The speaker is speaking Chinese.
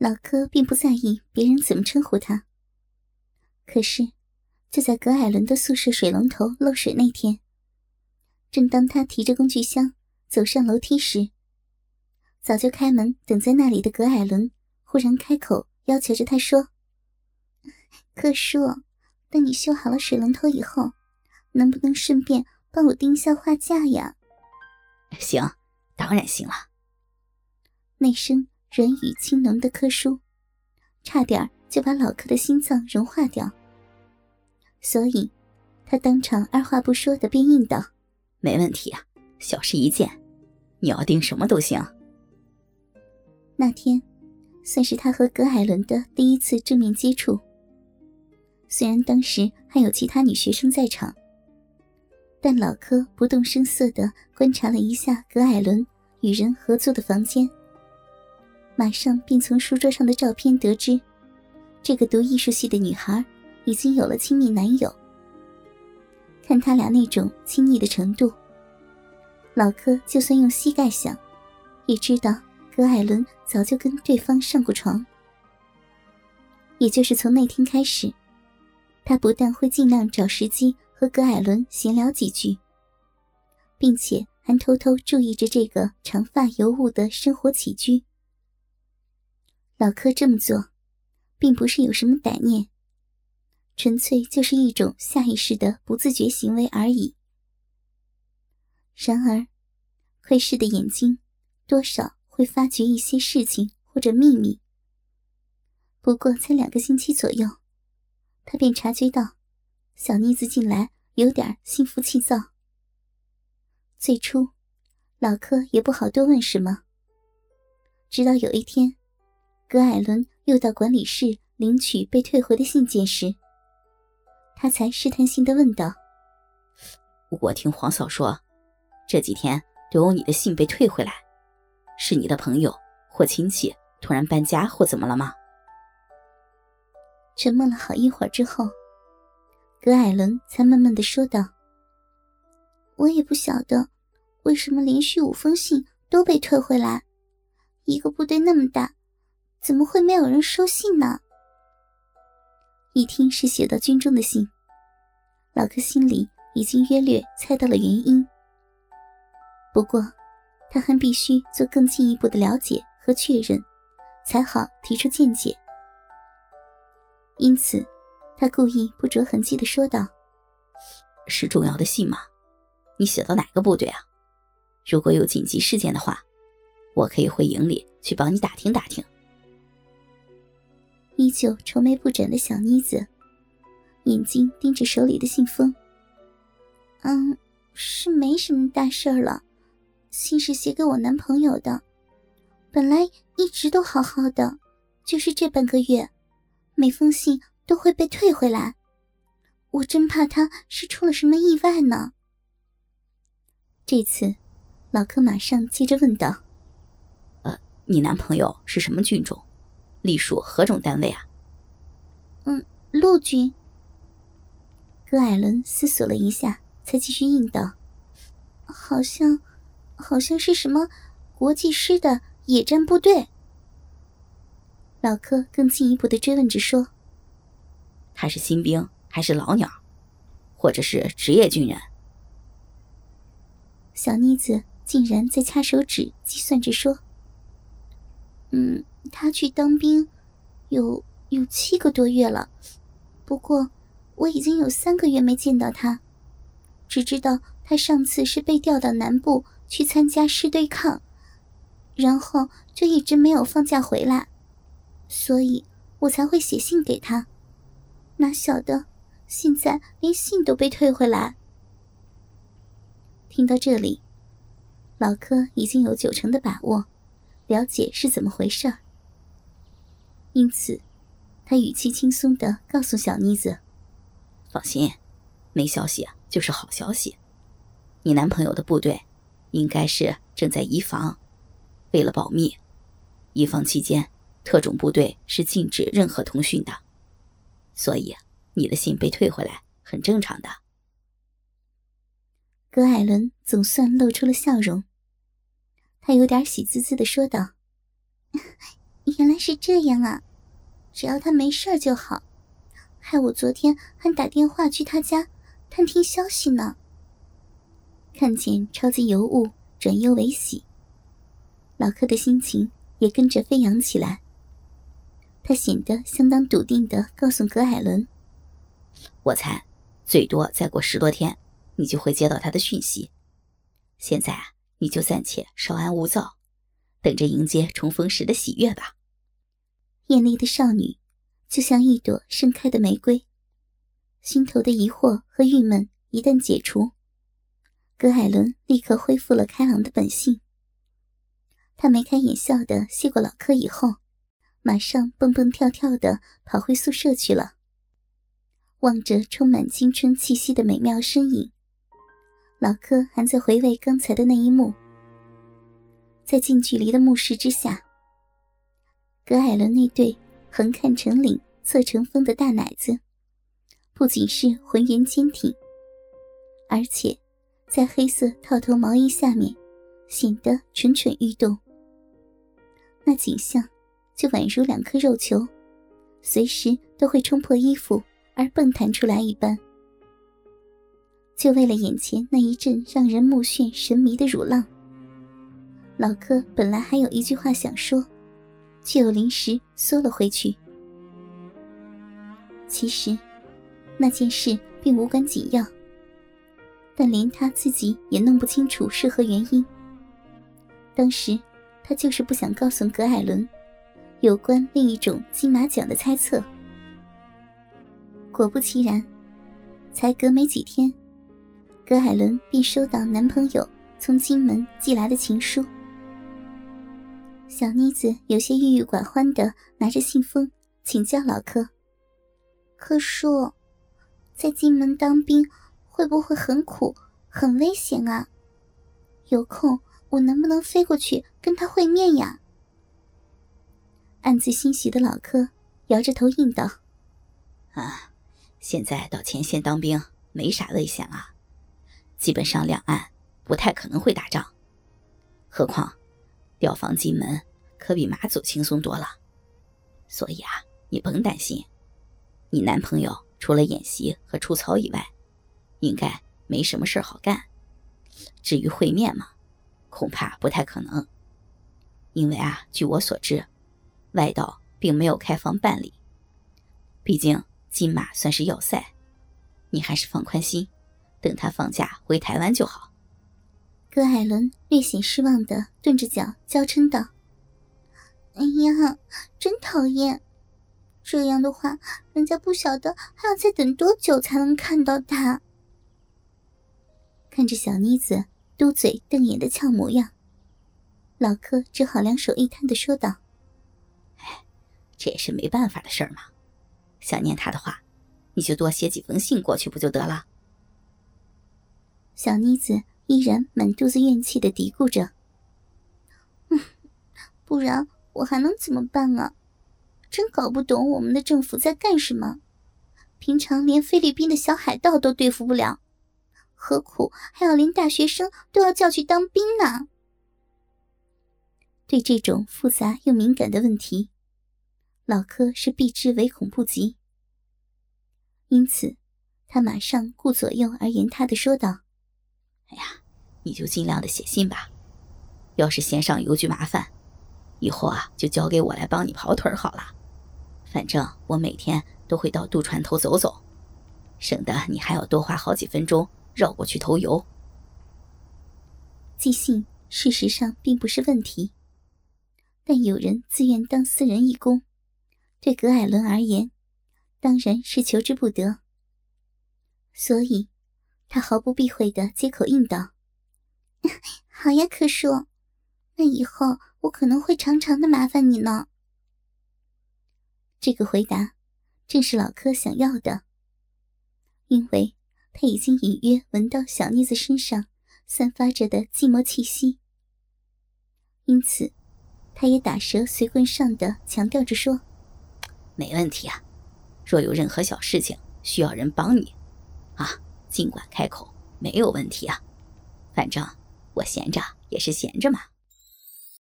老柯并不在意别人怎么称呼他。可是，就在葛艾伦的宿舍水龙头漏水那天，正当他提着工具箱走上楼梯时，早就开门等在那里的葛艾伦忽然开口要求着他说：“柯叔，等你修好了水龙头以后，能不能顺便帮我钉一下画架呀？”“行，当然行了。”那声软语轻浓的柯叔，差点就把老柯的心脏融化掉。所以，他当场二话不说的便应道：“没问题啊，小事一件，你要订什么都行。”那天，算是他和葛海伦的第一次正面接触。虽然当时还有其他女学生在场，但老柯不动声色的观察了一下葛海伦与人合租的房间，马上便从书桌上的照片得知，这个读艺术系的女孩。已经有了亲密男友，看他俩那种亲昵的程度，老柯就算用膝盖想，也知道葛艾伦早就跟对方上过床。也就是从那天开始，他不但会尽量找时机和葛艾伦闲聊几句，并且还偷偷注意着这个长发尤物的生活起居。老柯这么做，并不是有什么歹念。纯粹就是一种下意识的不自觉行为而已。然而，窥视的眼睛多少会发觉一些事情或者秘密。不过才两个星期左右，他便察觉到小妮子近来有点心浮气躁。最初，老柯也不好多问什么。直到有一天，葛艾伦又到管理室领取被退回的信件时。他才试探性的问道：“我听黄嫂说，这几天都有你的信被退回来，是你的朋友或亲戚突然搬家或怎么了吗？”沉默了好一会儿之后，葛艾伦才慢慢的说道：“我也不晓得，为什么连续五封信都被退回来，一个部队那么大，怎么会没有人收信呢？”一听是写到军中的信，老哥心里已经约略猜到了原因。不过，他还必须做更进一步的了解和确认，才好提出见解。因此，他故意不着痕迹的说道：“是重要的信吗？你写到哪个部队啊？如果有紧急事件的话，我可以回营里去帮你打听打听。”依旧愁眉不展的小妮子，眼睛盯着手里的信封。嗯，是没什么大事儿了，信是写给我男朋友的，本来一直都好好的，就是这半个月，每封信都会被退回来，我真怕他是出了什么意外呢。这次，老柯马上接着问道：“呃，你男朋友是什么军种？”隶属何种单位啊？嗯，陆军。葛艾伦思索了一下，才继续应道：“好像，好像是什么国际师的野战部队。”老柯更进一步的追问着说：“他是新兵还是老鸟，或者是职业军人？”小妮子竟然在掐手指计算着说：“嗯。”他去当兵，有有七个多月了，不过我已经有三个月没见到他，只知道他上次是被调到南部去参加师对抗，然后就一直没有放假回来，所以我才会写信给他，哪晓得现在连信都被退回来。听到这里，老柯已经有九成的把握，了解是怎么回事儿。因此，他语气轻松的告诉小妮子：“放心，没消息就是好消息。你男朋友的部队应该是正在移防，为了保密，移防期间特种部队是禁止任何通讯的，所以你的信被退回来很正常的。”葛艾伦总算露出了笑容，他有点喜滋滋的说道。原来是这样啊！只要他没事就好，害我昨天还打电话去他家探听消息呢。看见超级尤物转忧为喜，老柯的心情也跟着飞扬起来。他显得相当笃定的告诉葛海伦：“我猜，最多再过十多天，你就会接到他的讯息。现在啊，你就暂且稍安勿躁，等着迎接重逢时的喜悦吧。”艳丽的少女，就像一朵盛开的玫瑰。心头的疑惑和郁闷一旦解除，葛海伦立刻恢复了开朗的本性。他眉开眼笑的谢过老柯以后。马上蹦蹦跳跳的跑回宿舍去了。望着充满青春气息的美妙身影，老柯还在回味刚才的那一幕。在近距离的目视之下，葛艾伦那对横看成岭、侧成峰的大奶子，不仅是浑圆坚挺，而且在黑色套头毛衣下面显得蠢蠢欲动。那景象。就宛如两颗肉球，随时都会冲破衣服而蹦弹出来一般。就为了眼前那一阵让人目眩神迷的乳浪，老柯本来还有一句话想说，却又临时缩了回去。其实，那件事并无关紧要，但连他自己也弄不清楚是何原因。当时，他就是不想告诉葛艾伦。有关另一种金马奖的猜测，果不其然，才隔没几天，葛海伦便收到男朋友从金门寄来的情书。小妮子有些郁郁寡欢的拿着信封请教老柯：“柯叔，在金门当兵会不会很苦、很危险啊？有空我能不能飞过去跟他会面呀？”暗自欣喜的老柯摇着头应道：“啊，现在到前线当兵没啥危险了，基本上两岸不太可能会打仗。何况调防金门可比马祖轻松多了，所以啊，你甭担心。你男朋友除了演习和出操以外，应该没什么事好干。至于会面嘛，恐怕不太可能，因为啊，据我所知。”外道并没有开放办理，毕竟金马算是要塞，你还是放宽心，等他放假回台湾就好。葛海伦略显失望的顿着脚娇嗔道：“哎呀，真讨厌！这样的话，人家不晓得还要再等多久才能看到他。”看着小妮子嘟嘴瞪眼的俏模样，老柯只好两手一摊的说道。哎这也是没办法的事儿嘛，想念他的话，你就多写几封信过去不就得了？小妮子依然满肚子怨气的嘀咕着：“嗯，不然我还能怎么办啊？真搞不懂我们的政府在干什么。平常连菲律宾的小海盗都对付不了，何苦还要连大学生都要叫去当兵呢？”对这种复杂又敏感的问题。老柯是避之唯恐不及，因此，他马上顾左右而言他的说道：“哎呀，你就尽量的写信吧。要是嫌上邮局麻烦，以后啊就交给我来帮你跑腿好了。反正我每天都会到渡船头走走，省得你还要多花好几分钟绕过去投邮。寄信事实上并不是问题，但有人自愿当私人义工。”对葛艾伦而言，当然是求之不得。所以，他毫不避讳的接口应道：“ 好呀，柯叔，那以后我可能会常常的麻烦你呢。”这个回答正是老柯想要的，因为他已经隐约闻到小妮子身上散发着的寂寞气息，因此，他也打蛇随棍上的强调着说。没问题啊，若有任何小事情需要人帮你，啊，尽管开口，没有问题啊。反正我闲着也是闲着嘛。